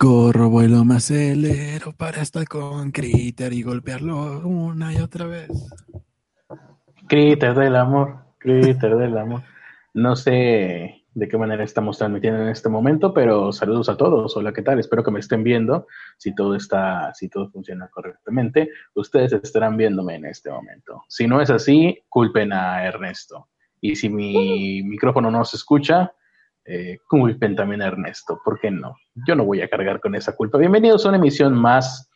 Corro, vuelo, me acelero para estar con Critter y golpearlo una y otra vez. Critter del amor, Critter del amor. No sé de qué manera estamos transmitiendo en este momento, pero saludos a todos. Hola, ¿qué tal? Espero que me estén viendo. Si todo está, si todo funciona correctamente, ustedes estarán viéndome en este momento. Si no es así, culpen a Ernesto. Y si mi micrófono no se escucha, eh, culpen también a Ernesto, ¿por qué no? Yo no voy a cargar con esa culpa. Bienvenidos a una emisión más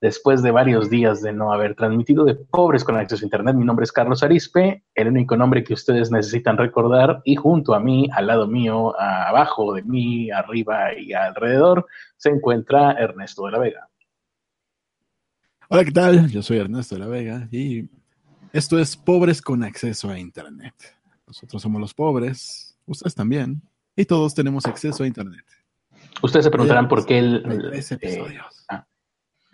después de varios días de no haber transmitido de Pobres con Acceso a Internet. Mi nombre es Carlos Arispe, el único nombre que ustedes necesitan recordar y junto a mí, al lado mío, abajo de mí, arriba y alrededor, se encuentra Ernesto de la Vega. Hola, ¿qué tal? Yo soy Ernesto de la Vega y esto es Pobres con Acceso a Internet. Nosotros somos los pobres, ustedes también, y todos tenemos acceso a Internet. Ustedes se preguntarán por qué el... Eh, ah.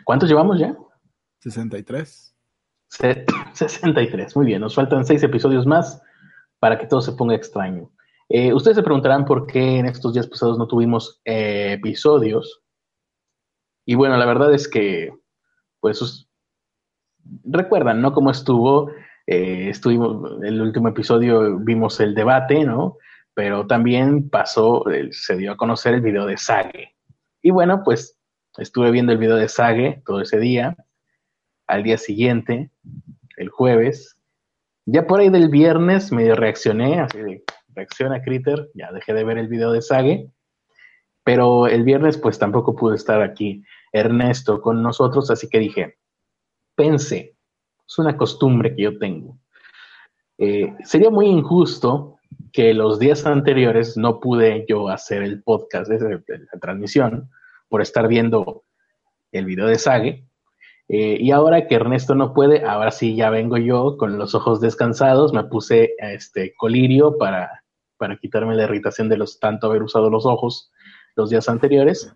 ¿Cuántos llevamos ya? 63. 63, muy bien, nos faltan seis episodios más para que todo se ponga extraño. Eh, ustedes se preguntarán por qué en estos días pasados no tuvimos eh, episodios. Y bueno, la verdad es que, pues, recuerdan, ¿no? Cómo estuvo, estuvimos, el último episodio vimos el debate, ¿no? Pero también pasó, se dio a conocer el video de Sage. Y bueno, pues estuve viendo el video de Sage todo ese día. Al día siguiente, el jueves, ya por ahí del viernes medio reaccioné, así de reacciona Critter, ya dejé de ver el video de Sage. Pero el viernes pues tampoco pudo estar aquí Ernesto con nosotros, así que dije, pensé, es una costumbre que yo tengo. Eh, sería muy injusto que los días anteriores no pude yo hacer el podcast, la transmisión, por estar viendo el video de Sage. Eh, y ahora que Ernesto no puede, ahora sí ya vengo yo con los ojos descansados, me puse este colirio para, para quitarme la irritación de los tanto haber usado los ojos los días anteriores.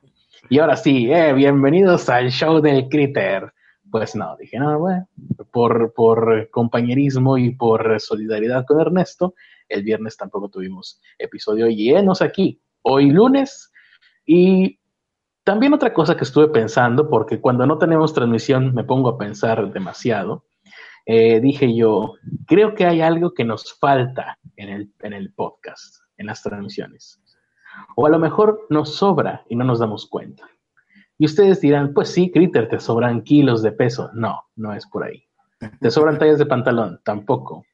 Y ahora sí, eh, bienvenidos al show del Critter. Pues no, dije, no, bueno, por, por compañerismo y por solidaridad con Ernesto, el viernes tampoco tuvimos episodio llenos aquí. Hoy lunes. Y también otra cosa que estuve pensando, porque cuando no tenemos transmisión me pongo a pensar demasiado. Eh, dije yo, creo que hay algo que nos falta en el, en el podcast, en las transmisiones. O a lo mejor nos sobra y no nos damos cuenta. Y ustedes dirán, pues sí, Critter, te sobran kilos de peso. No, no es por ahí. ¿Te sobran tallas de pantalón? Tampoco.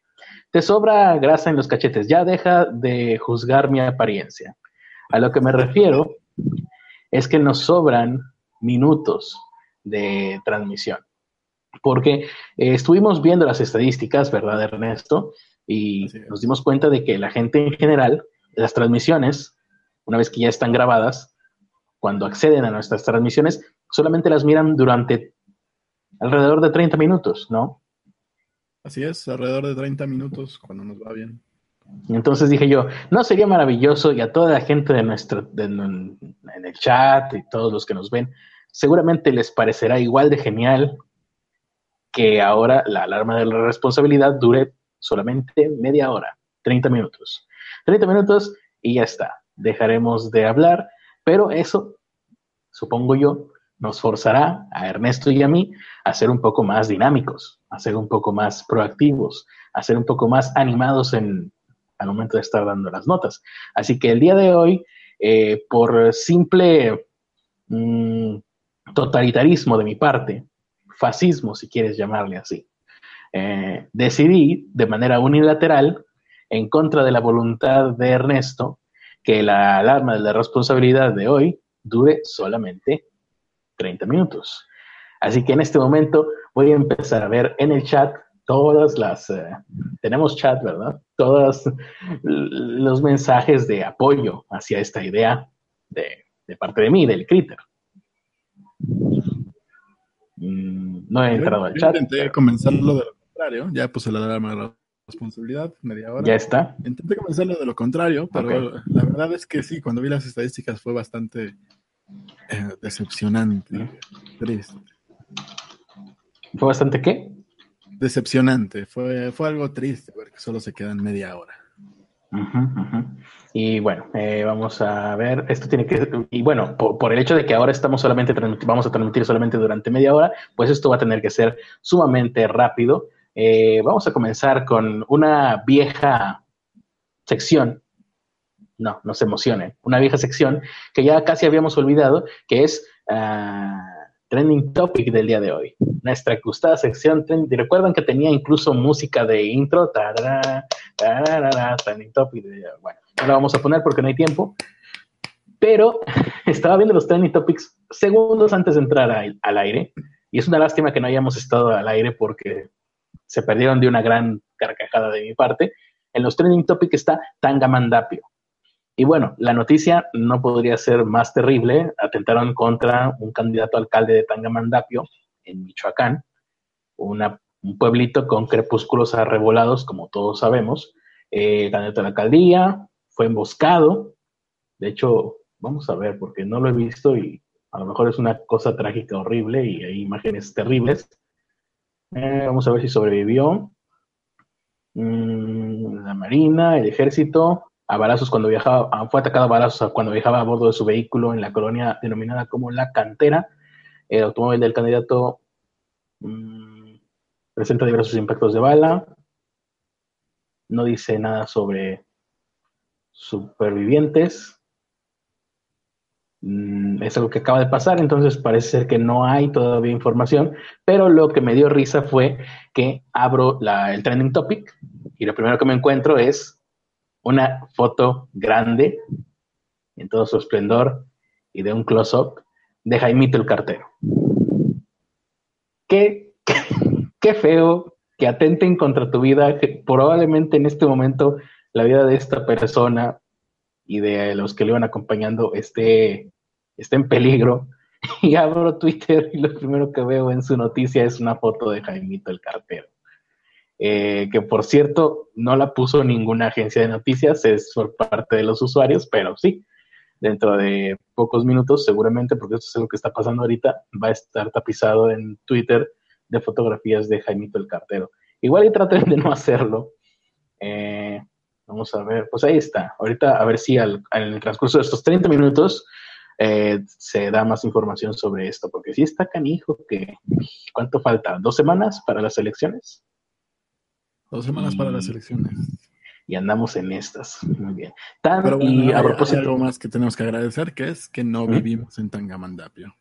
Te sobra grasa en los cachetes, ya deja de juzgar mi apariencia. A lo que me refiero es que nos sobran minutos de transmisión. Porque eh, estuvimos viendo las estadísticas, ¿verdad, Ernesto? Y nos dimos cuenta de que la gente en general, las transmisiones, una vez que ya están grabadas, cuando acceden a nuestras transmisiones, solamente las miran durante alrededor de 30 minutos, ¿no? Así es, alrededor de 30 minutos cuando nos va bien. Entonces dije yo, no sería maravilloso y a toda la gente de nuestro, en el chat y todos los que nos ven, seguramente les parecerá igual de genial que ahora la alarma de la responsabilidad dure solamente media hora, 30 minutos. 30 minutos y ya está. Dejaremos de hablar, pero eso, supongo yo, nos forzará a Ernesto y a mí a ser un poco más dinámicos, a ser un poco más proactivos, a ser un poco más animados en, al momento de estar dando las notas. Así que el día de hoy, eh, por simple mm, totalitarismo de mi parte, fascismo si quieres llamarle así, eh, decidí de manera unilateral, en contra de la voluntad de Ernesto, que la alarma de la responsabilidad de hoy dure solamente 30 minutos. Así que en este momento voy a empezar a ver en el chat todas las, eh, tenemos chat, ¿verdad? Todos los mensajes de apoyo hacia esta idea de, parte de mí, del Critter. Mm, no he entrado al chat. Intenté comenzarlo de lo contrario, ya puse la alarma de la responsabilidad, media hora. Ya está. Intenté comenzarlo de lo contrario, pero la verdad es que sí, cuando vi las estadísticas fue bastante eh, decepcionante, triste. ¿Fue bastante qué? Decepcionante, fue, fue algo triste porque solo se quedan media hora. Y bueno, eh, vamos a ver, esto tiene que, y bueno, por, el hecho de que ahora estamos solamente, vamos a transmitir solamente durante media hora, pues esto va a tener que ser sumamente rápido. Eh, vamos a comenzar con una vieja sección, no, no se emocionen, una vieja sección que ya casi habíamos olvidado, que es... Uh, trending topic del día de hoy. Nuestra gustada sección. Y recuerdan que tenía incluso música de intro. trending topic. Bueno, no la vamos a poner porque no hay tiempo. Pero estaba viendo los trending topics segundos antes de entrar al, aire. Y es una lástima que no hayamos estado al aire porque se perdieron de una gran carcajada de mi parte. En los trending topics está Tangamandapio. Y bueno, la noticia no podría ser más terrible. Atentaron contra un candidato alcalde de Tangamandapio, en Michoacán, un pueblito con crepúsculos arrebolados, como todos sabemos. El candidato a la alcaldía fue emboscado. De hecho, vamos a ver, porque no lo he visto y a lo mejor es una cosa trágica, horrible y hay imágenes terribles. Eh, vamos a ver si sobrevivió. Mm, la Marina, el ejército, a balazos cuando viajaba, fue atacado a balazos cuando viajaba a bordo de su vehículo en la colonia denominada como La Cantera. El automóvil del candidato mm, presenta diversos impactos de bala. No dice nada sobre supervivientes. Mm, es algo que acaba de pasar, entonces parece ser que no hay todavía información, pero lo que me dio risa fue que abro el trending topic y lo primero que me encuentro es una foto grande en todo su esplendor y de un close-up de Jaimito el cartero. Qué, qué, feo que atenten contra tu vida, que probablemente en este momento la vida de esta persona y de los que le iban acompañando esté, esté en peligro. Y abro Twitter y lo primero que veo en su noticia es una foto de Jaimito el cartero. Eh, que por cierto no la puso ninguna agencia de noticias, es por parte de los usuarios, pero sí, dentro de pocos minutos seguramente, porque esto es lo que está pasando ahorita, va a estar tapizado en Twitter de fotografías de Jaimito el Cartero. Igual y traten de no hacerlo. Eh, vamos a ver, pues ahí está. Ahorita a ver si al, en el transcurso de estos 30 minutos eh, se da más información sobre esto, porque si está canijo que... ¿Cuánto falta? ¿Dos semanas para las elecciones? Dos semanas para las elecciones. Y andamos en estas. Muy bien. y a propósito. algo más que tenemos que agradecer, que es que no vivimos en Tangamandapio.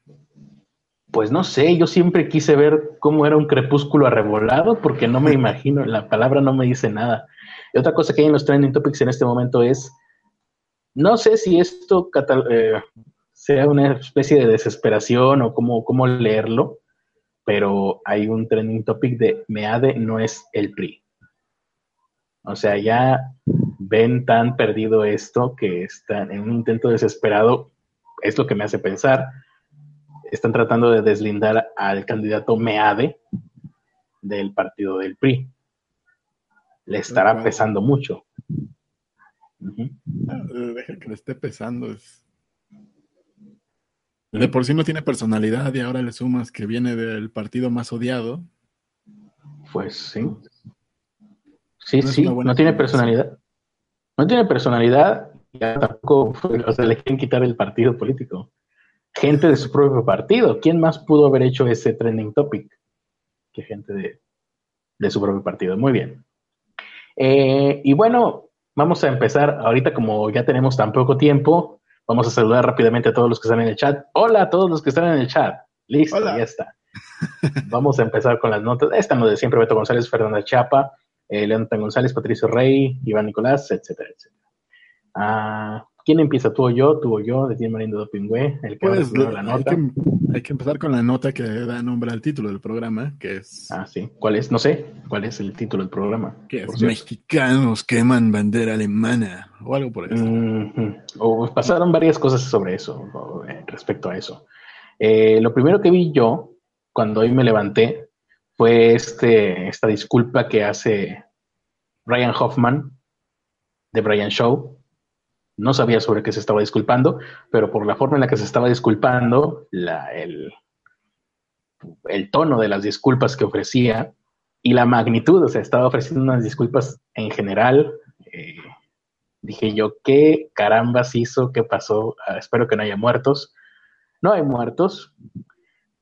Pues no sé, yo siempre quise ver cómo era un crepúsculo arrebolado, porque no me imagino, la palabra no me dice nada. Y otra cosa que hay en los trending topics en este momento es, no sé si esto eh, sea una especie de desesperación o cómo, cómo leerlo, pero hay un trending topic de MEADE no es el PRI. O sea, ya ven tan perdido esto que están en un intento desesperado, es lo que me hace pensar. Están tratando de deslindar al candidato Meade del partido del PRI. Le estará pesando mucho. Ah, deja que le esté pesando. De por sí no tiene personalidad y ahora le sumas que viene del partido más odiado. Pues sí. Sí, sí, no tiene personalidad. No tiene personalidad y tampoco, o sea, le quieren quitar el partido político. Gente de su propio partido. ¿Quién más pudo haber hecho ese trending topic que gente de, su propio partido? Muy bien. Eh, y bueno, vamos a empezar ahorita como ya tenemos tan poco tiempo. Vamos a saludar rápidamente a todos los que están en el chat. Hola a todos los que están en el chat. Listo, ya está. Vamos a empezar con las notas. Esta no de siempre, Beto González, Fernanda Chapa, eh, Leonardo González, Patricio Rey, Iván Nicolás, etcétera, etcétera. Ah, ¿Quién empieza? ¿Tú o yo? ¿Tú o yo? De Tim Marindo Dopingüe, el que pues, la nota. Hay que, empezar con la nota que da nombre al título del programa, que es... Ah, sí. ¿Cuál es? No sé. ¿Cuál es el título del programa? Que es Mexicanos queman bandera alemana o algo por eso. O pasaron varias cosas sobre eso, eh, respecto a eso. Eh, lo primero que vi yo, cuando hoy me levanté, fue este, esta disculpa que hace Ryan Hoffman de Brian Show. No sabía sobre qué se estaba disculpando, pero por la forma en la que se estaba disculpando, el, tono de las disculpas que ofrecía y la magnitud, o sea, estaba ofreciendo unas disculpas en general, eh, Dije yo, ¿qué carambas hizo? ¿Qué pasó? Ah, espero que no haya muertos. No hay muertos,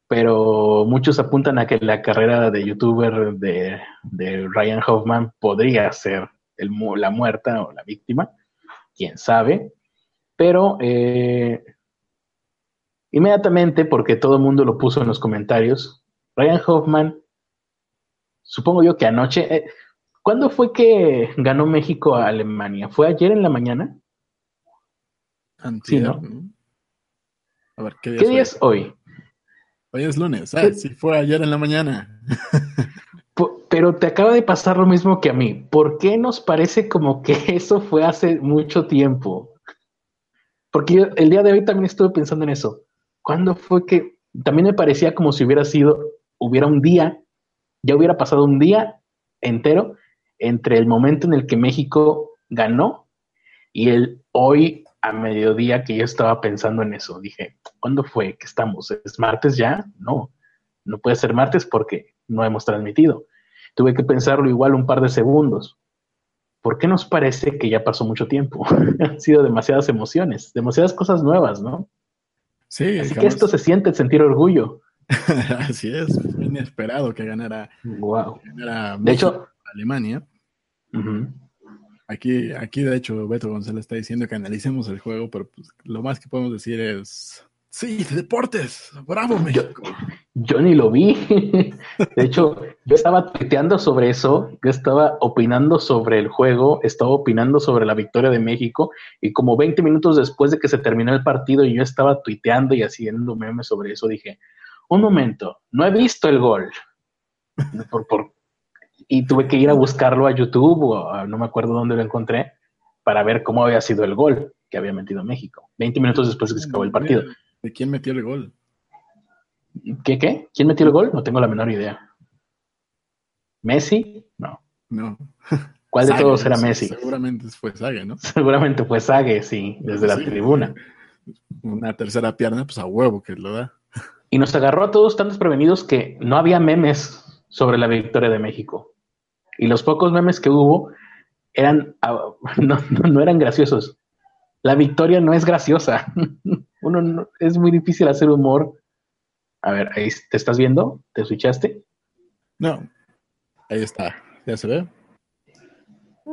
pero muchos apuntan a que la carrera de youtuber de, Ryan Hoffman podría ser el, la muerta o la víctima, quién sabe. Pero eh, inmediatamente, porque todo el mundo lo puso en los comentarios, Ryan Hoffman, supongo yo que anoche, eh, ¿cuándo fue que ganó México a Alemania? ¿Fue ayer en la mañana? sí, ¿no? A ver, ¿qué día, es hoy? Hoy es lunes. Ah, sí, fue ayer en la mañana. Pero te acaba de pasar lo mismo que a mí. ¿Por qué nos parece como que eso fue hace mucho tiempo? Porque el día de hoy también estuve pensando en eso. ¿Cuándo fue que también me parecía como si hubiera sido, hubiera un día, ya hubiera pasado un día entero entre el momento en el que México ganó y el hoy a mediodía que yo estaba pensando en eso. Dije, ¿cuándo fue que estamos? ¿Es martes ya? No, no puede ser martes porque no hemos transmitido. Tuve que pensarlo igual un par de segundos. ¿Por qué nos parece que ya pasó mucho tiempo? Han sido demasiadas emociones, demasiadas cosas nuevas, ¿no? Sí. Así que esto se siente sentir orgullo. Así es, inesperado que ganara, wow. de hecho, Alemania. Aquí, aquí, de hecho, Beto González está diciendo que analicemos el juego, pero pues, lo más que podemos decir es, sí, deportes, bravo México. Yo, ni lo vi. De hecho, yo estaba tuiteando sobre eso, yo estaba opinando sobre el juego, estaba opinando sobre la victoria de México, y como 20 minutos después de que se terminó el partido y yo estaba tuiteando y haciendo memes sobre eso, dije, un momento, no he visto el gol. Por, por, y tuve que ir a buscarlo a YouTube o no me acuerdo dónde lo encontré para ver cómo había sido el gol que había metido México. 20 minutos después de que se acabó el partido. ¿De quién metió el gol? ¿Qué, qué? ¿Quién metió el gol? No tengo la menor idea. ¿Messi? No. No. ¿Cuál de todos era Messi? Seguramente fue Sague, ¿no? Seguramente fue Sague, sí, desde la tribuna. Una tercera pierna, pues a huevo que lo da. Y nos agarró a todos tan desprevenidos que no había memes sobre la victoria de México. Y los pocos memes que hubo eran, ah, no, eran graciosos. La victoria no es graciosa. Uno es muy difícil hacer humor. A ver, ahí te estás viendo, te switchaste. No, ahí está. ¿Ya se ve?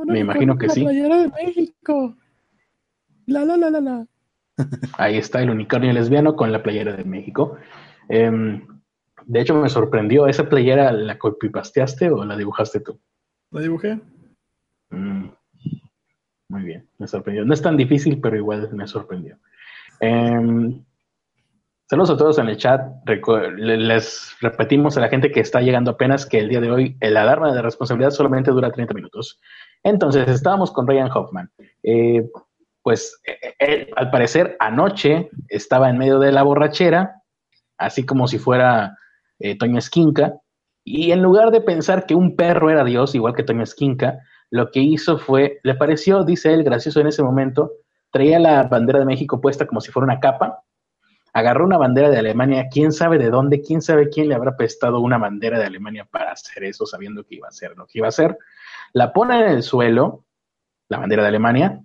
Me imagino que sí. de México. La la la la la. Ahí está el unicornio lesbiano con la playera de México. Em, de hecho, me sorprendió. ¿Esa playera la copipasteaste o la dibujaste tú? La dibujé. Mm, muy bien, me sorprendió. No es tan difícil, pero igual me sorprendió. Em, saludos a todos en el chat. les repetimos a la gente que está llegando apenas que el día de hoy el alarma de responsabilidad solamente dura 30 minutos. Entonces, estábamos con Ryan Hoffman. Eh, pues él, al parecer, anoche estaba en medio de la borrachera, así como si fuera eh, Toño Esquinca, y en lugar de pensar que un perro era Dios, igual que Toño Esquinca, lo que hizo fue, le pareció, dice él, gracioso en ese momento, traía la bandera de México puesta como si fuera una capa, agarró una bandera de Alemania, quién sabe de dónde, quién sabe quién le habrá prestado una bandera de Alemania para hacer eso, sabiendo que iba a ser lo que iba a hacer, la pone en el suelo, la bandera de Alemania,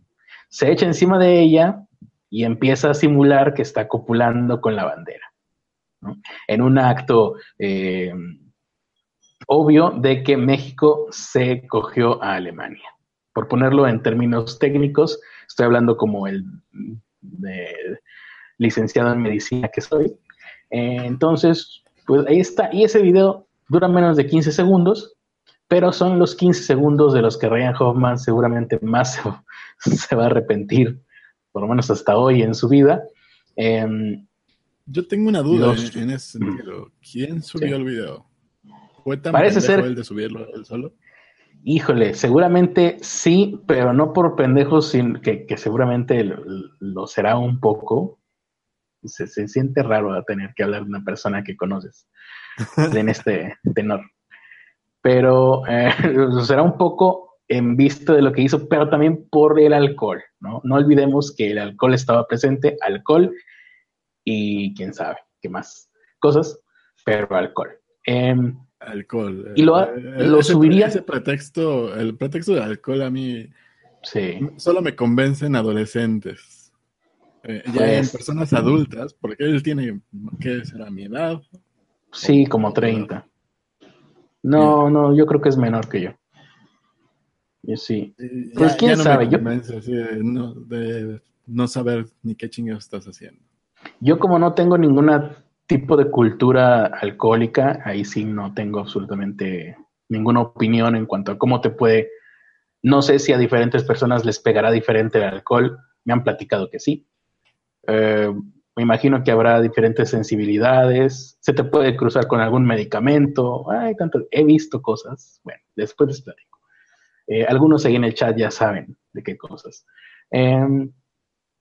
se echa encima de ella y empieza a simular que está copulando con la bandera. En un acto eh, obvio de que México se cogió a Alemania. Por ponerlo en términos técnicos, estoy hablando como el licenciado en medicina que soy. Eh, entonces, pues ahí está. Y ese video dura menos de 15 segundos, pero son los 15 segundos de los que Ryan Hoffman seguramente más se, va a arrepentir, por lo menos hasta hoy en su vida. Em, Yo tengo una duda en, ese sentido. ¿Quién subió el video? Parece ser el de subirlo solo? Híjole, seguramente sí, pero no por pendejos, sino que, seguramente lo, será un poco. Se, siente raro tener que hablar de una persona que conoces en este tenor. Pero eh, será un poco en vista de lo que hizo, pero también por el alcohol, ¿no? No olvidemos que el alcohol estaba presente, alcohol y quién sabe qué más cosas, pero alcohol. Em, Alcohol. Y lo, eh, lo subiría. Ese pretexto, el pretexto de alcohol a mí Sí. Solo me convencen adolescentes. Eh, ya en Pues- personas adultas, porque él tiene, ¿qué será mi edad? Sí, como 30. No, no, yo creo que es menor que yo. Yo sí. Y Pues, quién no sabe, Me yo- de, no, de no saber ni qué chingados estás haciendo. Yo como no tengo ningún tipo de cultura alcohólica, ahí sí no tengo absolutamente ninguna opinión en cuanto a cómo te puede, no sé si a diferentes personas les pegará diferente el alcohol, me han platicado que sí. Eh, me imagino que habrá diferentes sensibilidades, se te puede cruzar con algún medicamento, ay, tanto, he visto cosas, bueno, después les platico. Eh, algunos ahí en el chat ya saben de qué cosas. Em,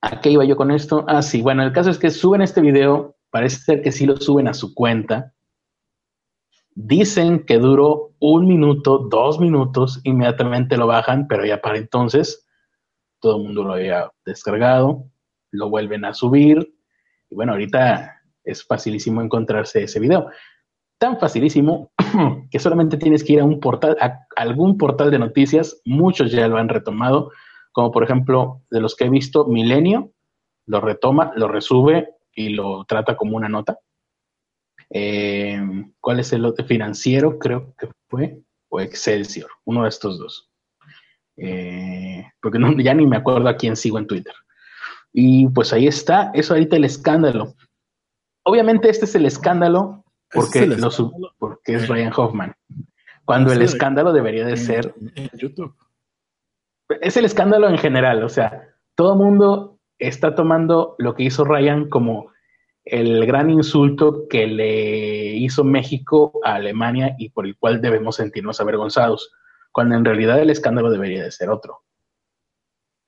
¿A qué iba yo con esto? Ah, sí, bueno, el caso es que suben este video, parece ser que sí lo suben a su cuenta. Dicen que duró un minuto, dos minutos, inmediatamente lo bajan, pero ya para entonces todo el mundo lo había descargado, lo vuelven a subir. Y bueno, ahorita es facilísimo encontrarse ese video. Tan facilísimo que solamente tienes que ir a un portal, a algún portal de noticias, muchos ya lo han retomado, como por ejemplo de los que he visto, Milenio lo retoma, lo resube y lo trata como una nota. Eh, ¿Cuál es el otro? Financiero, creo que fue, o Excelsior, uno de estos dos. Eh, porque no, ya ni me acuerdo a quién sigo en Twitter. Y pues ahí está, eso ahorita el escándalo. Obviamente este es el escándalo porque, Ese es el lo sub- escándalo. porque es Eh. Ryan Hoffman. Cuando Ah, el escándalo debería de ser en YouTube. es el escándalo en general, o sea, todo mundo está tomando lo que hizo Ryan como el gran insulto que le hizo México a Alemania y por el cual debemos sentirnos avergonzados, cuando en realidad el escándalo debería de ser otro.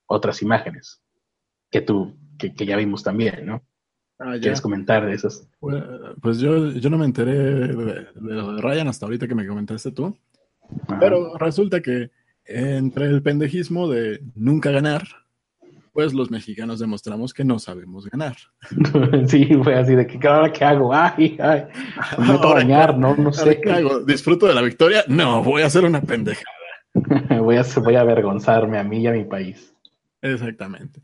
Otras imágenes que tú, que, que ya vimos también, ¿no? Ah. ¿Quieres comentar de esas? Pues, pues yo, yo no me enteré de, de de Ryan hasta ahorita que me comentaste tú. Ajá. Pero resulta que entre el pendejismo de nunca ganar, pues los mexicanos demostramos que no sabemos ganar. sí, fue así de que ahora qué hago, ay, ay, me meto a bañar, no, no ¿ahora sé, ¿Qué hago? ¿Disfruto de la victoria? No, voy a hacer una pendeja. voy a, voy a avergonzarme a mí y a mi país. Exactamente.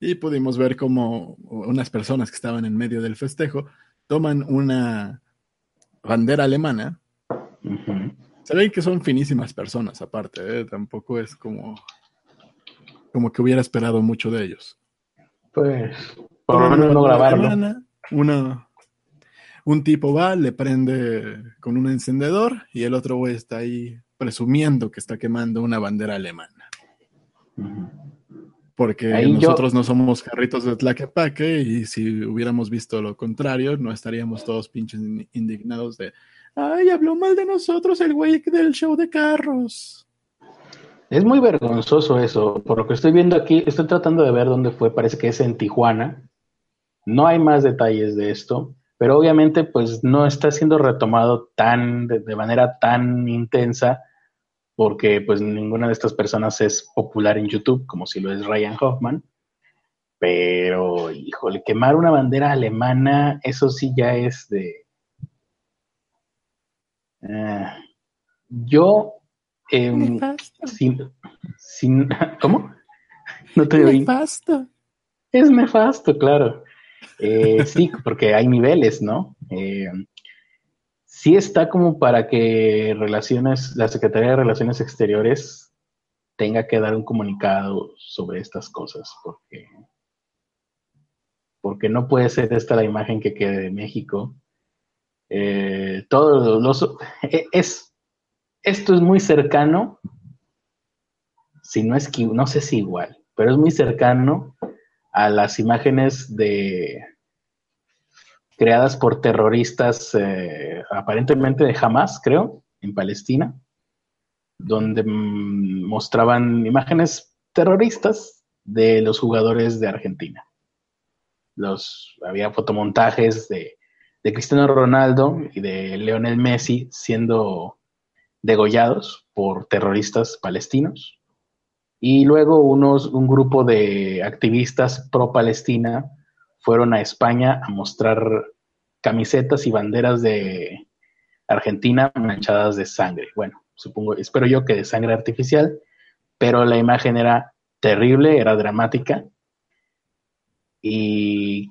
Y pudimos ver cómo unas personas que estaban en medio del festejo toman una bandera alemana. Ujú. Se ven que son finísimas personas, aparte, ¿eh? tampoco es como, como que hubiera esperado mucho de ellos. Pues, por lo menos no grabarlo. alemana, una, un tipo va, le prende con un encendedor y el otro güey está ahí presumiendo que está quemando una bandera alemana. Porque Ahí yo- nosotros no somos carritos de Tlaquepaque y si hubiéramos visto lo contrario, no estaríamos todos pinches in- indignados de, ay, habló mal de nosotros el güey del show de carros. Es muy vergonzoso eso. Por lo que estoy viendo aquí, estoy tratando de ver dónde fue. Parece que es en Tijuana. No hay más detalles de esto, pero obviamente, pues no está siendo retomado tan de, manera tan intensa, porque pues ninguna de estas personas es popular en YouTube, como si lo es Ryan Hoffman. Pero, híjole, quemar una bandera alemana, eso sí ya es de. Ah, yo. Em, sin, sin- ¿Cómo? No te oí. Nefasto. Es nefasto, claro. Eh, sí, porque hay niveles, ¿no? Eh, sí está como para que relaciones, la Secretaría de Relaciones Exteriores tenga que dar un comunicado sobre estas cosas, porque, porque no puede ser esta la imagen que quede de México. Eh, todos los, eh, es, esto es muy cercano, si no es que, no sé si igual, pero es muy cercano a las imágenes de creadas por terroristas eh, aparentemente de Hamas, creo, en Palestina, donde mm, mostraban imágenes terroristas de los jugadores de Argentina. Había fotomontajes de, de Cristiano Ronaldo y de Lionel Messi siendo degollados por terroristas palestinos. Y luego unos, un grupo de activistas pro-Palestina fueron a España a mostrar camisetas y banderas de Argentina manchadas de sangre. Bueno, supongo, espero yo que de sangre artificial, pero la imagen era terrible, era dramática. Y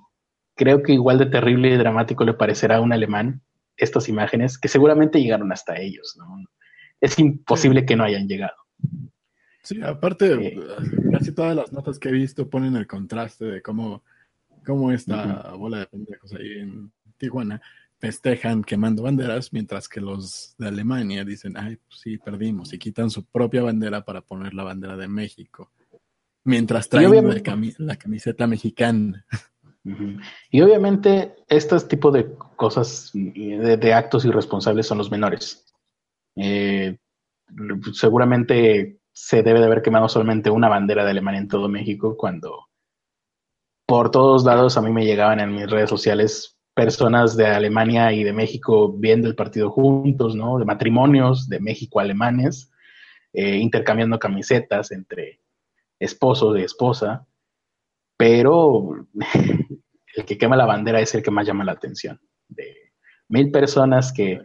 creo que igual de terrible y dramático le parecerá a un alemán estas imágenes que seguramente llegaron hasta ellos. Es imposible que no hayan llegado. Sí, aparte, casi todas las notas que he visto ponen el contraste de cómo, cómo esta bola de pendejos ahí en Tijuana festejan quemando banderas, mientras que los de Alemania dicen, ay, pues sí, perdimos, y quitan su propia bandera para poner la bandera de México, mientras traen la, camiseta mexicana. Y obviamente, estos tipos de cosas, de, actos irresponsables son los menores. Eh, seguramente se debe de haber quemado solamente una bandera de Alemania en todo México cuando por todos lados a mí me llegaban en mis redes sociales personas de Alemania y de México viendo el partido juntos, ¿no? De matrimonios de México alemanes, eh, intercambiando camisetas entre esposo y esposa, pero el que quema la bandera es el que más llama la atención. De mil personas que,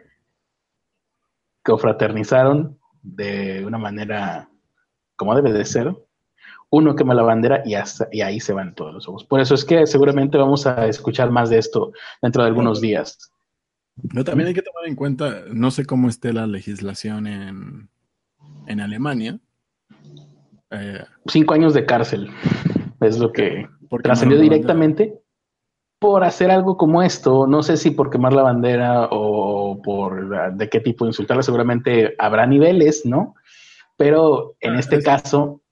que fraternizaron de una manera como debe de ser, uno quema la bandera y, y ahí se van todos los ojos. Por eso es que seguramente vamos a escuchar más de esto dentro de algunos días. No, también hay que tomar en cuenta, no sé cómo esté la legislación en, en Alemania. Eh, Cinco años de cárcel es lo que trascendió directamente por hacer algo como esto. No sé si por quemar la bandera o por de qué tipo de insultarla. Seguramente habrá niveles, ¿no? Pero en ah, este caso,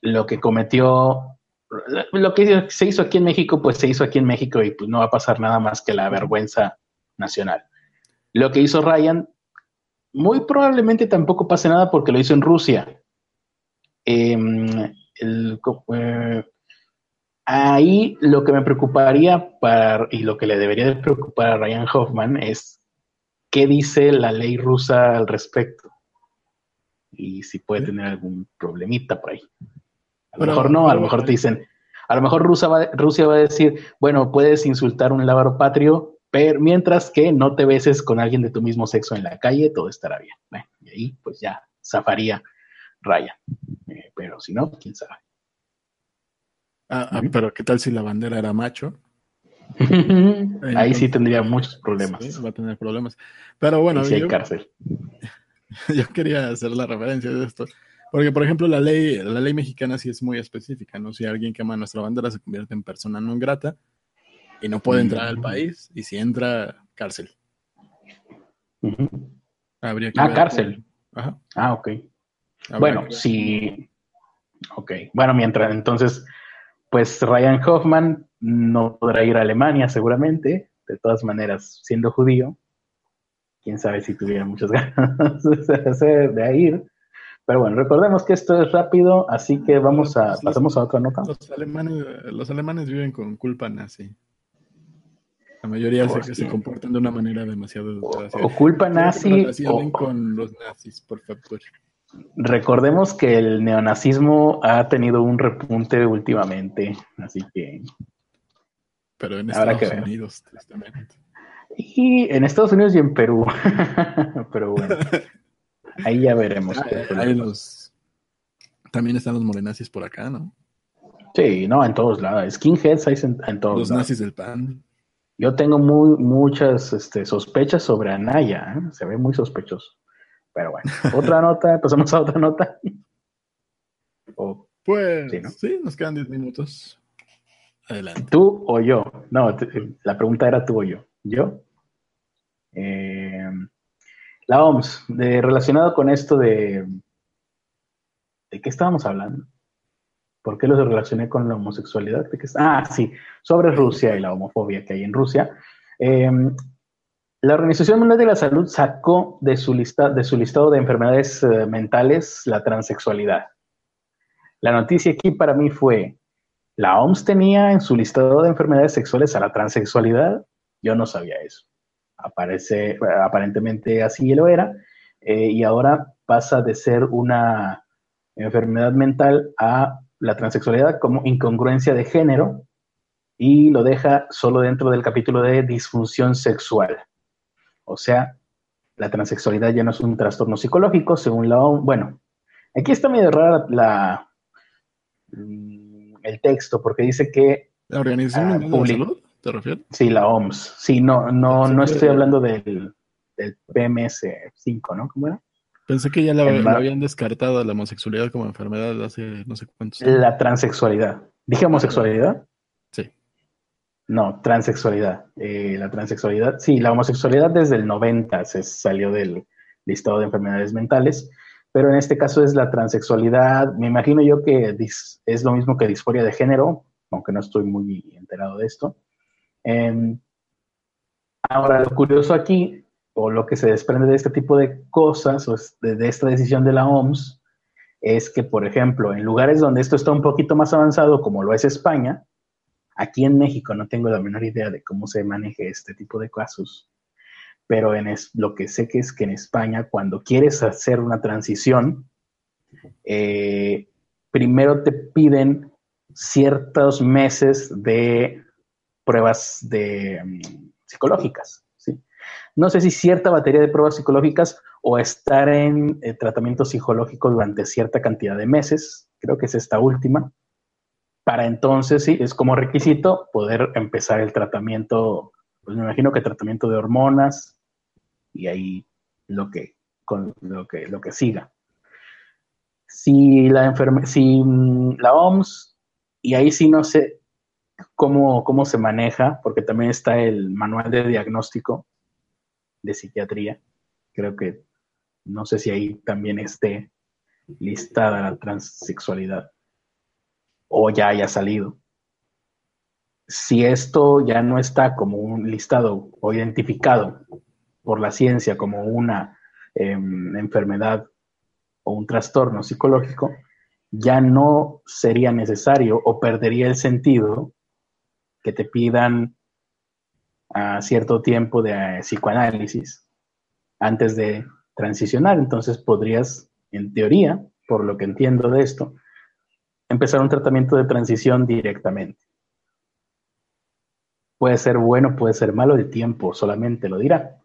lo que cometió, lo que se hizo aquí en México, pues se hizo aquí en México y pues no va a pasar nada más que la vergüenza nacional. Lo que hizo Ryan, muy probablemente tampoco pase nada porque lo hizo en Rusia. Em, eh, ahí lo que me preocuparía para, y lo que le debería de preocupar a Ryan Hoffman es qué dice la ley rusa al respecto y si puede tener algún problemita por ahí. A lo mejor no, a lo mejor te dicen, a lo mejor Rusia va, Rusia va a decir, bueno, puedes insultar un lábaro patrio, pero mientras que no te beses con alguien de tu mismo sexo en la calle, todo estará bien. y ahí pues ya zafaría Raya. Eh, pero si no, quién sabe. Ah, ah, pero ¿qué tal si la bandera era macho? ahí sí tendría muchos problemas. Sí, va a tener problemas. Pero bueno, hay cárcel. yo quería hacer la referencia de esto. Porque, por ejemplo, la ley, la ley mexicana sí es muy específica, ¿no? Si alguien quema nuestra bandera se convierte en persona no grata y no puede entrar al país, y si entra, cárcel. Habría que ah, cárcel. Ah, ok. bueno, sí. Ok. Bueno, mientras entonces, pues Ryan Hoffman no podrá ir a Alemania seguramente, de todas maneras, siendo judío, quién sabe si tuviera muchas ganas de ir. Pero bueno, recordemos que esto es rápido, así que vamos a, pasamos a otra nota. Los alemanes, los alemanes viven con culpa nazi. La mayoría se, se comportan de una manera demasiado O, culpa nazi. O, con los nazis, por favor. Recordemos que el neonazismo ha tenido un repunte últimamente, así que. Pero en Estados Unidos, tristemente. Y en Estados Unidos y en Perú. Pero bueno, ahí ya veremos. los... También están los morenazis por acá, ¿no? Sí, no, en todos lados. Skinheads hay en, todos los nazis del pan. Yo tengo muy, muchas este, sospechas sobre Anaya. ¿eh? Se ve muy sospechoso. Pero bueno, otra nota, pasamos a otra nota. pues ¿sí, nos quedan 10 minutos. Adelante. ¿Tú o yo? No, la pregunta era tú o yo. ¿Yo? Eh, la OMS, de, relacionado con esto de... ¿De qué estábamos hablando? ¿Por qué lo relacioné con la homosexualidad? ah, sí, sobre Rusia y la homofobia que hay en Rusia. Em, la Organización Mundial de la Salud sacó de su, lista, de su listado de enfermedades eh, mentales la transexualidad. La noticia aquí para mí fue, la OMS tenía en su listado de enfermedades sexuales a la transexualidad yo no sabía eso. Aparece, aparentemente así lo era, eh, y ahora pasa de ser una enfermedad mental a la transexualidad como incongruencia de género y lo deja solo dentro del capítulo de disfunción sexual. O sea, la transexualidad ya no es un trastorno psicológico, según la OMS. Bueno, aquí está medio rara la, mm, el texto, porque dice que... ¿La Organización Ah, Mundial de public- Salud? ¿Te refieres? Sí, la OMS. Sí, no, no, no estoy que- hablando del, del PMS5, ¿no? ¿Cómo era? Pensé que ya la, la habían descartado la homosexualidad como enfermedad hace no sé cuántos años. La transexualidad. ¿Dije homosexualidad? No, transexualidad. Eh, la transexualidad, sí, la homosexualidad desde el 90 se salió del listado de enfermedades mentales, pero en este caso es la transexualidad. Me imagino yo que es lo mismo que disforia de género, aunque no estoy muy enterado de esto. Em, ahora, lo curioso aquí, o lo que se desprende de este tipo de cosas, o de esta decisión de la OMS, es que, por ejemplo, en lugares donde esto está un poquito más avanzado, como lo es España, aquí en México no tengo la menor idea de cómo se maneje este tipo de casos, pero en es- lo que sé que es que en España, cuando quieres hacer una transición, eh, primero te piden ciertos meses de pruebas de, mm, psicológicas. ¿sí? No sé si cierta batería de pruebas psicológicas o estar en eh, tratamiento psicológico durante cierta cantidad de meses, creo que es esta última, para entonces, sí, es como requisito poder empezar el tratamiento, pues me imagino que tratamiento de hormonas y ahí lo que, con, lo que, lo que siga. Si la, enferme- si mm, la OMS, y ahí sí no sé cómo, cómo se maneja, porque también está el manual de diagnóstico de psiquiatría, creo que no sé si ahí también esté listada la transexualidad o ya haya salido. Si esto ya no está como un listado o identificado por la ciencia como una em, enfermedad o un trastorno psicológico, ya no sería necesario o perdería el sentido que te pidan a cierto tiempo de eh, psicoanálisis antes de transicionar. Entonces podrías, en teoría, por lo que entiendo de esto, empezar un tratamiento de transición directamente. Puede ser bueno, puede ser malo, el tiempo solamente lo dirá.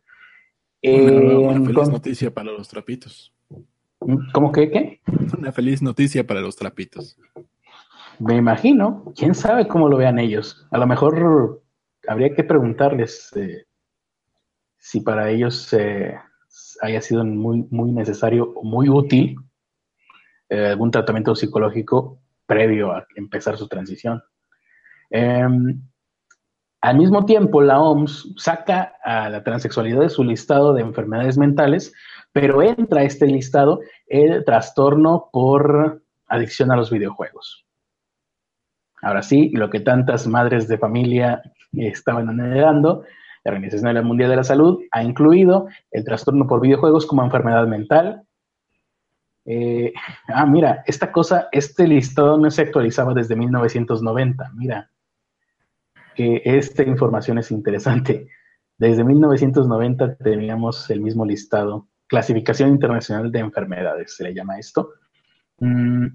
Una, Eh, una feliz con- noticia para los trapitos. ¿Cómo que qué? Una feliz noticia para los trapitos. Me imagino, quién sabe cómo lo vean ellos. A lo mejor habría que preguntarles eh, si para ellos eh, haya sido muy, muy necesario o muy útil eh, algún tratamiento psicológico previo a empezar su transición. Em, al mismo tiempo, la OMS saca a la transexualidad de su listado de enfermedades mentales, pero entra a este listado el trastorno por adicción a los videojuegos. Ahora sí, lo que tantas madres de familia estaban anhelando, la Organización Mundial de la Salud ha incluido el trastorno por videojuegos como enfermedad mental. Eh, ah, mira, esta cosa, este listado no se actualizaba desde 1990. Mira, que esta información es interesante. Desde 1990 teníamos el mismo listado, clasificación internacional de enfermedades, se le llama esto. Mm,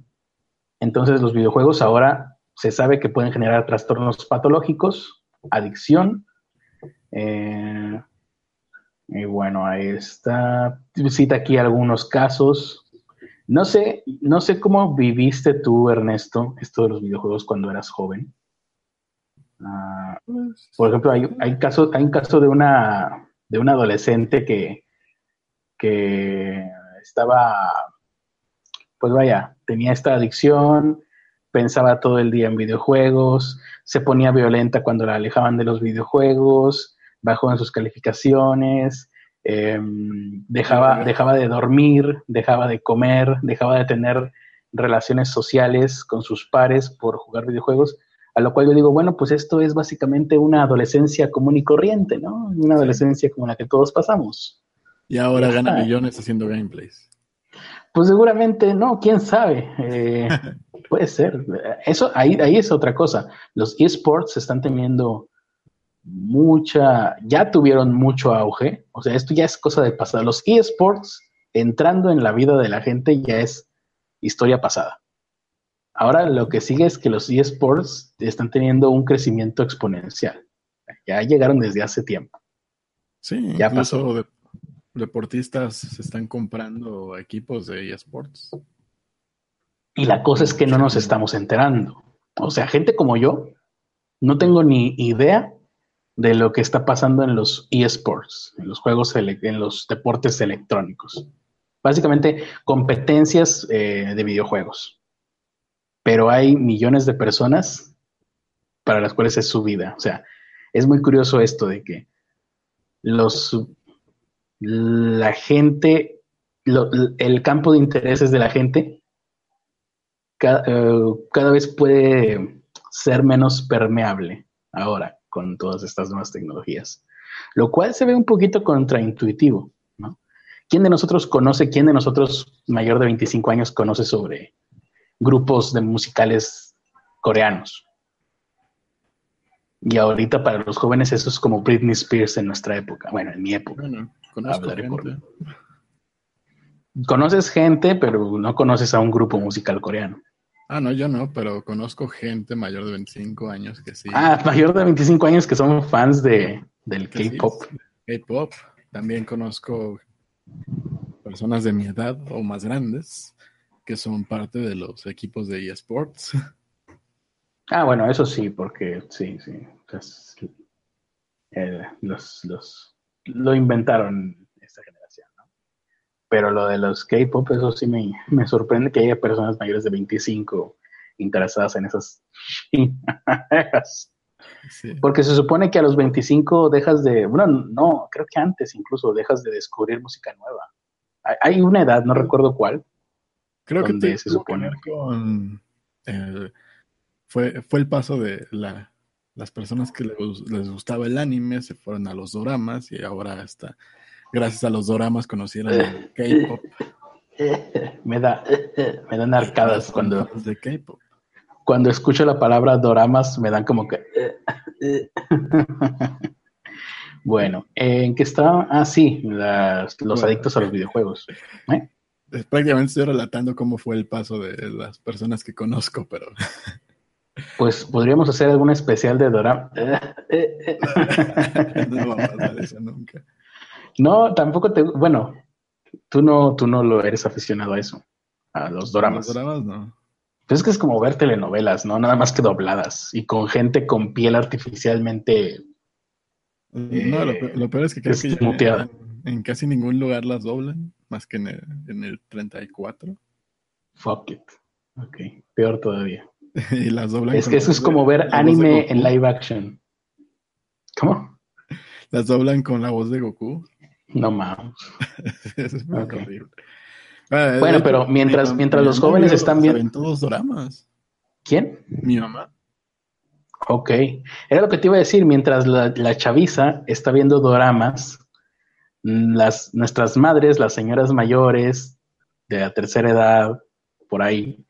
Entonces los videojuegos ahora se sabe que pueden generar trastornos patológicos, adicción. eh, y bueno, ahí está. Cita aquí algunos casos. No sé, no sé cómo viviste tú, Ernesto, esto de los videojuegos cuando eras joven. Ah, Pues, por ejemplo, hay, hay, caso, hay un caso de una, de una adolescente que, que estaba, pues vaya, tenía esta adicción, pensaba todo el día en videojuegos, se ponía violenta cuando la alejaban de los videojuegos, bajó en sus calificaciones, eh, dejaba, dejaba de dormir, dejaba de comer, dejaba de tener relaciones sociales con sus pares por jugar videojuegos. A lo cual yo digo, bueno, pues esto es básicamente una adolescencia común y corriente, ¿no? Una adolescencia como la que todos pasamos. y ahora gana millones haciendo gameplays. Pues seguramente no, quién sabe. Eh, puede ser. Eso ahí, ahí es otra cosa. Los esports están teniendo mucha, ya tuvieron mucho auge. O sea, esto ya es cosa del pasado. Los esports entrando en la vida de la gente ya es historia pasada. Ahora lo que sigue es que los esports están teniendo un crecimiento exponencial. Ya llegaron desde hace tiempo. Sí, Ya incluso de- deportistas se están comprando equipos de eSports. Y la cosa es que no nos estamos enterando. O sea, gente como yo, no tengo ni idea de lo que está pasando en los eSports, en los juegos, en los deportes electrónicos. Básicamente, competencias eh, de videojuegos. Pero hay millones de personas para las cuales es su vida. O sea, es muy curioso esto de que los la gente, el campo de intereses de la gente eh, cada, vez puede ser menos permeable ahora con todas estas nuevas tecnologías, lo cual se ve un poquito contraintuitivo. ¿no? ¿Quién de nosotros conoce, quién de nosotros mayor de 25 años conoce sobre grupos de musicales coreanos? Y ahorita para los jóvenes eso es como Britney Spears en nuestra época, bueno, en mi época. Conoces gente, pero no conoces a un grupo musical coreano. Ah, no, yo no, pero conozco gente mayor de 25 años que sí. Ah, mayor de 25 años que son fans de, del K-pop. K-pop. También conozco personas de mi edad o más grandes que son parte de los equipos de eSports. Ah, bueno, eso sí, porque sí, sí. Eh, los, los, lo inventaron. Pero lo de los K-pop, eso sí me, me, sorprende que haya personas mayores de 25 interesadas en esas. sí. Porque se supone que a los 25 dejas de, bueno, no, creo que antes incluso dejas de descubrir música nueva. Hay, una edad, no recuerdo cuál. Creo que se supone. Con, eh, fue, fue el paso de la, las personas que les, gustaba el anime se fueron a los doramas y ahora hasta gracias a los doramas conocieron el K-pop. Me da me dan arcadas cuando de K-pop. Cuando escucho la palabra doramas me dan como que Bueno, ¿en qué estaba? Ah, sí, los adictos a los videojuegos. ¿eh? Prácticamente estoy relatando cómo fue el paso de las personas que conozco, pero pues podríamos hacer algún especial de Dorama. no vamos a hacer eso nunca. No, tampoco te. Bueno, tú no, tú no lo eres aficionado a eso, a los doramas. Los doramas no. Pues es que es como ver telenovelas, ¿no? Nada más que dobladas y con gente con piel artificialmente. No, lo, peor es que creo que en, en, casi ningún lugar las doblan, más que en el, en el 34. Fuck it. Ok, peor todavía. y las doblan. Es que eso es como ver anime en live action. ¿Cómo? Las doblan con la voz de Goku. No mames. es muy horrible. Ah, bueno, pero mientras, mientras los jóvenes están viendo. todos dramas. ¿Quién? Mi mamá. Ok. Era lo que te iba a decir. Mientras la, la chaviza está viendo doramas, las, nuestras madres, las señoras mayores de la tercera edad, por ahí,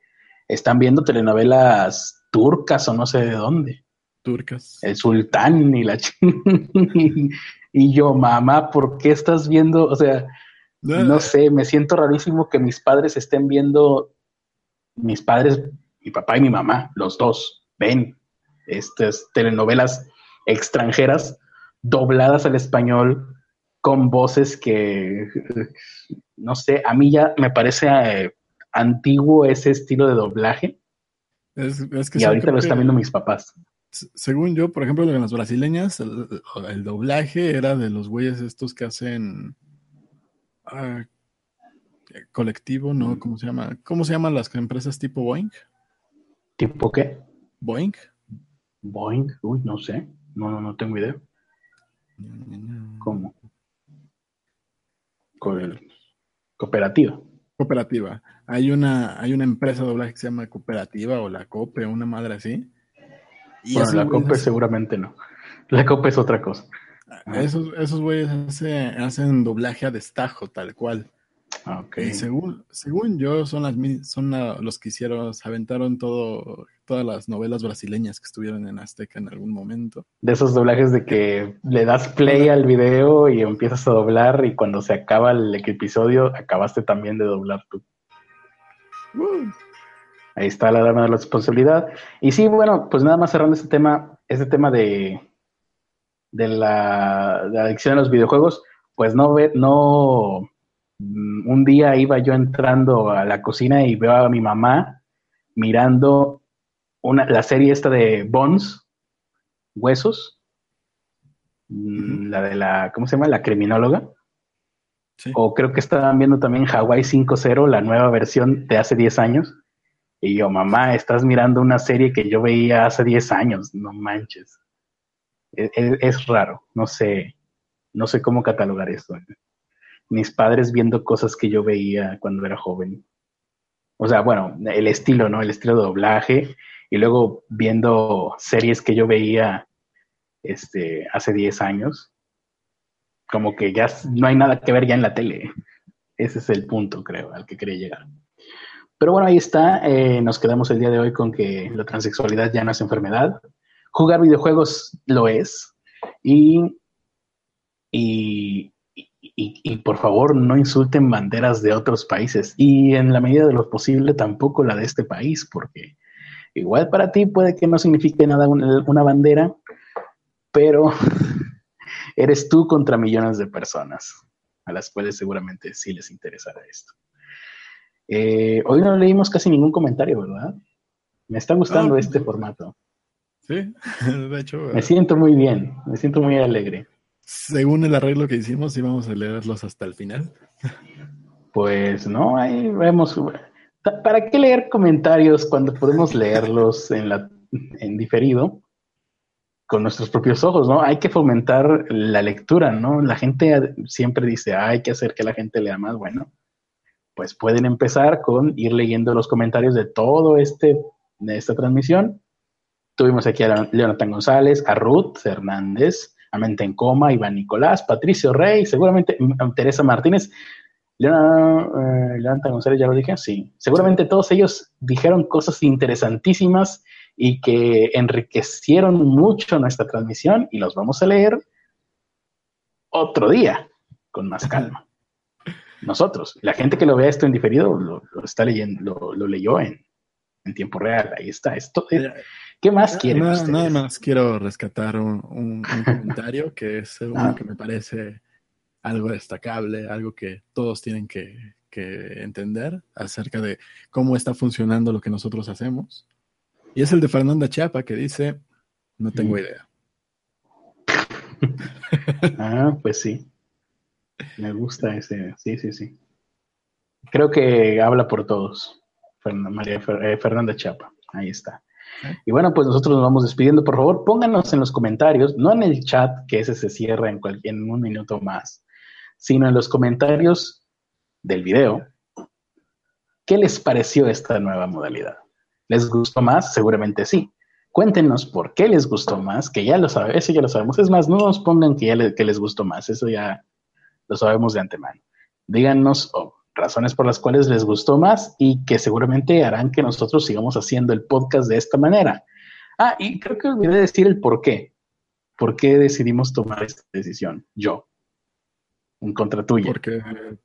están viendo telenovelas turcas o no sé de dónde. Turcas. El sultán y la y yo, mamá, ¿por qué estás viendo? O sea, no sé, me siento rarísimo que mis padres estén viendo, mis padres, mi papá y mi mamá, los dos, ven estas telenovelas extranjeras dobladas al español con voces que, no sé, a mí ya me parece eh, antiguo ese estilo de doblaje. y ahorita lo están viendo mis papás. Según yo, por ejemplo, en las brasileñas, el, doblaje era de los güeyes estos que hacen ah, colectivo, ¿no? ¿Cómo se llama? ¿Cómo se llaman las empresas tipo Boeing? ¿Tipo qué? Boeing. Boeing, uy, no sé. No, no, no tengo idea. ¿Cómo? Cooperativa. Cooperativa. Hay una, hay una empresa de doblaje que se llama Cooperativa o la COPE, una madre así. Y bueno, la COPE seguramente no. La COPE es otra cosa. Esos, esos güeyes hacen doblaje a destajo, tal cual. Ah, ok. según, según yo, son las son los que hicieron, aventaron todo, todas las novelas brasileñas que estuvieron en Azteca en algún momento. De esos doblajes de que le das play al video y empiezas a doblar y cuando se acaba el episodio, acabaste también de doblar tú. Uh. Ahí está la dama de la responsabilidad. Y sí, bueno, pues nada más cerrando este tema, este tema de, de la, de la adicción a los videojuegos, pues no ve, no Mm, un día iba yo entrando a la cocina y veo a mi mamá mirando una, la serie esta de Bones, Huesos, la de la, ¿cómo se llama? La criminóloga. O creo que estaban viendo también Hawaii 5.0, la nueva versión de hace 10 años. Y yo, mamá, estás mirando una serie que yo veía hace 10 años, no manches. Es, e, es, raro, no sé, no sé cómo catalogar esto. Mis padres viendo cosas que yo veía cuando era joven. O sea, bueno, el estilo, ¿no? El estilo de doblaje. Y luego viendo series que yo veía este, hace 10 años como que ya no hay nada que ver ya en la tele. Ese es el punto, creo, al que quería llegar. Pero bueno, ahí está. Eh, nos quedamos el día de hoy con que la transexualidad ya no es enfermedad. Jugar videojuegos lo es. Y, y, y, por favor, no insulten banderas de otros países. Y en la medida de lo posible, tampoco la de este país, porque igual para ti puede que no signifique nada una bandera, pero eres tú contra millones de personas, a las cuales seguramente sí les interesará esto. Eh, hoy no leímos casi ningún comentario, ¿verdad? Me está gustando ah, este formato. Sí, de hecho. Me siento muy bien, me siento muy alegre. Según el arreglo que hicimos, íbamos a leerlos hasta el final. Pues no, ahí vemos. ¿Para qué leer comentarios cuando podemos leerlos en, la, en diferido? con nuestros propios ojos, ¿no? Hay que fomentar la lectura, ¿no? La gente siempre dice, hay que hacer que la gente lea más. Bueno, pues pueden empezar con ir leyendo los comentarios de todo este, de esta transmisión. Tuvimos aquí a Leonatan González, a Ruth Hernández, a Mente en Coma, Iván Nicolás, Patricio Rey, seguramente Teresa Martínez. Leonatan González, ya lo dije, sí. Seguramente todos ellos dijeron cosas interesantísimas y que enriquecieron mucho nuestra transmisión y los vamos a leer otro día con más calma. Nosotros, la gente que lo vea esto en diferido, lo, está leyendo, lo, leyó en, tiempo real. Ahí está. Esto, ¿Qué más quieren nada, Nada más quiero rescatar un, comentario que es uno ah. que me parece algo destacable, algo que todos tienen que, que entender acerca de cómo está funcionando lo que nosotros hacemos. Y es el de Fernanda Chapa que dice, no tengo mm. idea. ah, pues sí. Me gusta ese, sí, sí, sí. Creo que habla por todos. María eh, Fernanda Chapa, ahí está. Y bueno, pues nosotros nos vamos despidiendo. Por favor, pónganos en los comentarios, no en el chat, que ese se cierra en, cualquier, en un minuto más, sino en los comentarios del video. ¿Qué les pareció esta nueva modalidad? ¿Les gustó más? Seguramente sí. Cuéntenos por qué les gustó más, que ya lo sabemos, eso ya lo sabemos. Es más, no nos pongan que, ya les gustó más, eso ya lo sabemos de antemano. Díganos razones por las cuales les gustó más y que seguramente harán que nosotros sigamos haciendo el podcast de esta manera. Ah, y creo que olvidé decir el por qué. ¿Por qué decidimos tomar esta decisión? Yo. En contra tuya. Porque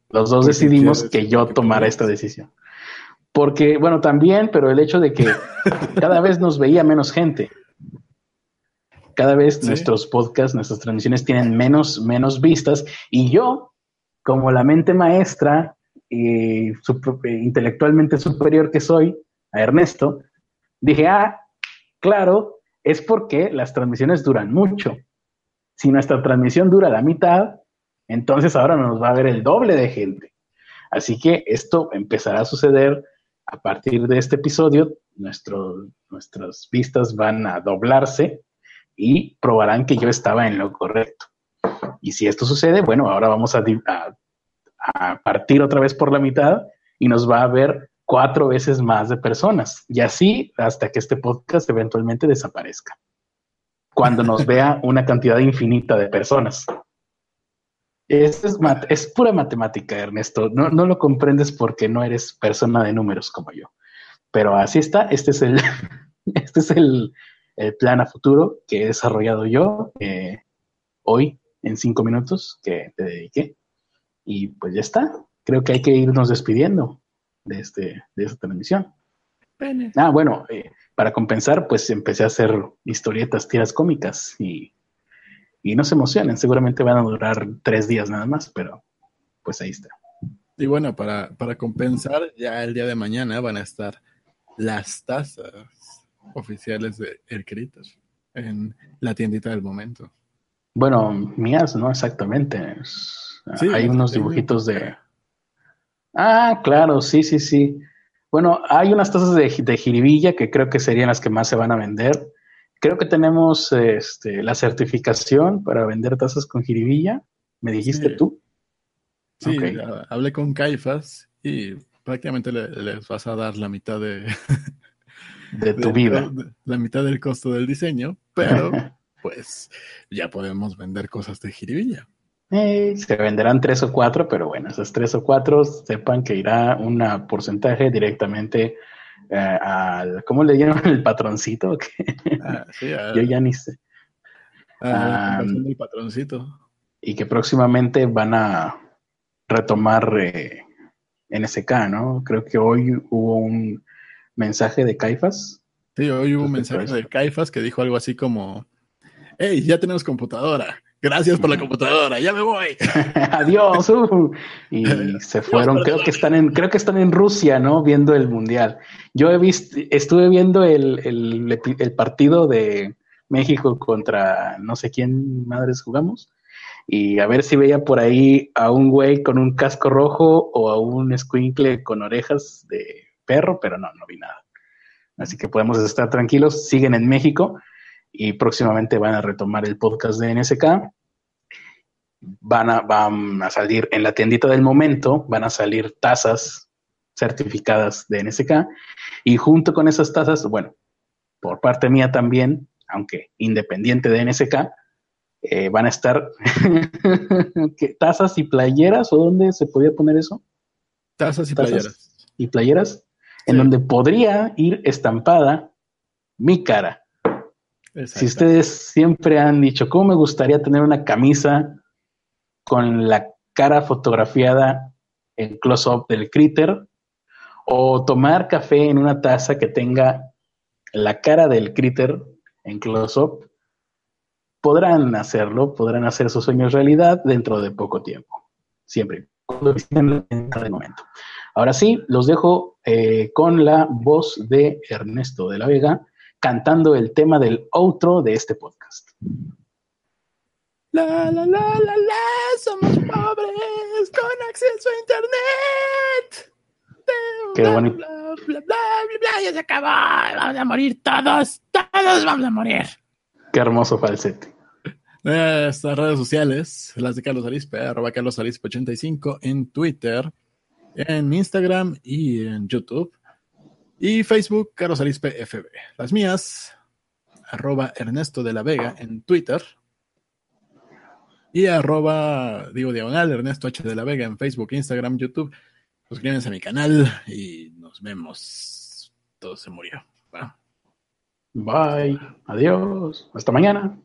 los dos decidimos que yo tomara esta decisión. Porque, bueno, también, pero el hecho de que cada vez nos veía menos gente. Cada vez nuestros podcasts, nuestras transmisiones tienen menos, menos vistas. Y yo, como la mente maestra y intelectualmente superior que soy, a Ernesto, dije, ah, claro, es porque las transmisiones duran mucho. Si nuestra transmisión dura la mitad, entonces ahora nos va a ver el doble de gente. Así que esto empezará a suceder a partir de este episodio, nuestras vistas van a doblarse y probarán que yo estaba en lo correcto. Y si esto sucede, bueno, ahora vamos a, a, partir otra vez por la mitad y nos va a ver cuatro veces más de personas. Y así hasta que este podcast eventualmente desaparezca. Cuando nos vea una cantidad infinita de personas. Es, es, pura matemática, Ernesto. No, no, lo comprendes porque no eres persona de números como yo. Pero así está. Este es el, este es el, plan a futuro que he desarrollado yo eh, hoy en cinco minutos que te dediqué. Y pues ya está. Creo que hay que irnos despidiendo de, este, de esta transmisión. Ah, bueno, eh, para compensar, pues empecé a hacer historietas, tiras cómicas y y no se emocionen, seguramente van a durar tres días nada más, pero pues ahí está. Y bueno, para, compensar, ya el día de mañana van a estar las tazas oficiales de Critter en la tiendita del momento. Bueno, mías, no exactamente. hay unos dibujitos de. Ah, claro, sí, sí, sí. Bueno, hay unas tazas de, de jiribilla que creo que serían las que más se van a vender. Creo que tenemos este, la certificación para vender tazas con jiribilla. ¿Me dijiste tú? Sí, hablé con Caifas y prácticamente les vas a dar la mitad de, de tu vida. la mitad del costo del diseño, pero pues ya podemos vender cosas de jiribilla. Eh, se venderán tres o cuatro, pero bueno, esas tres o cuatro sepan que irá un porcentaje directamente eh, al, ¿cómo le llaman el patroncito? Ah, Yo ya ni sé. Ah, el patroncito. Y que próximamente van a retomar eh, NSK, ¿no? Creo que hoy hubo un mensaje de Caifas. Sí, hoy hubo un mensaje de Caifas que dijo algo así como, hey, ya tenemos computadora. Gracias por la computadora, ya me voy. Adiós. Uh. Y se fueron. creo que están en, creo que están en Rusia, ¿no? Viendo el mundial. Yo he visto, estuve viendo el, el, el partido de México contra no sé quién madres jugamos y a ver si veía por ahí a un güey con un casco rojo o a un squinkle con orejas de perro, pero no, no vi nada. Así que podemos estar tranquilos, siguen en México y próximamente van a retomar el podcast de NSK. Van a, van a salir en la tiendita del momento, van a salir tazas certificadas de NSK y junto con esas tazas, bueno, por parte mía también, aunque independiente de NSK, eh, van a estar tazas y playeras o dónde se podía poner eso? Tazas y playeras. Y playeras en donde podría ir estampada mi cara. Si ustedes siempre han dicho, ¿cómo me gustaría tener una camisa con la cara fotografiada en close-up del critter? O tomar café en una taza que tenga la cara del critter en close-up podrán hacerlo, podrán hacer sus sueños realidad dentro de poco tiempo, siempre, cuando en el momento. Ahora sí, los dejo eh, con la voz de Ernesto de la Vega cantando el tema del outro de este podcast. La, la, la, la, la, somos pobres con acceso a internet. Qué bonito. Bla, bla, bla, bla, ya se acabó. Vamos a morir todos. Todos vamos a morir. Qué hermoso falsete. Nuestras redes sociales, las de Carlos Arispe, arroba Carlos Arispe 85 en Twitter, en Instagram y en YouTube. Y Facebook, Carlos Arispe FB. Las mías, arroba Ernesto de la Vega en Twitter. Y arroba, digo diagonal, Ernesto H de la Vega en Facebook, Instagram, YouTube. Suscríbanse a mi canal y nos vemos. Todo se murió. Bye. Adiós. Hasta mañana.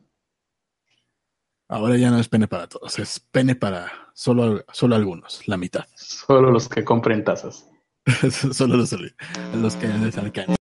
Ahora ya no es pene para todos, es pene para solo, solo algunos, la mitad. Solo los que compren tazas. solo los, los que les alcanzan.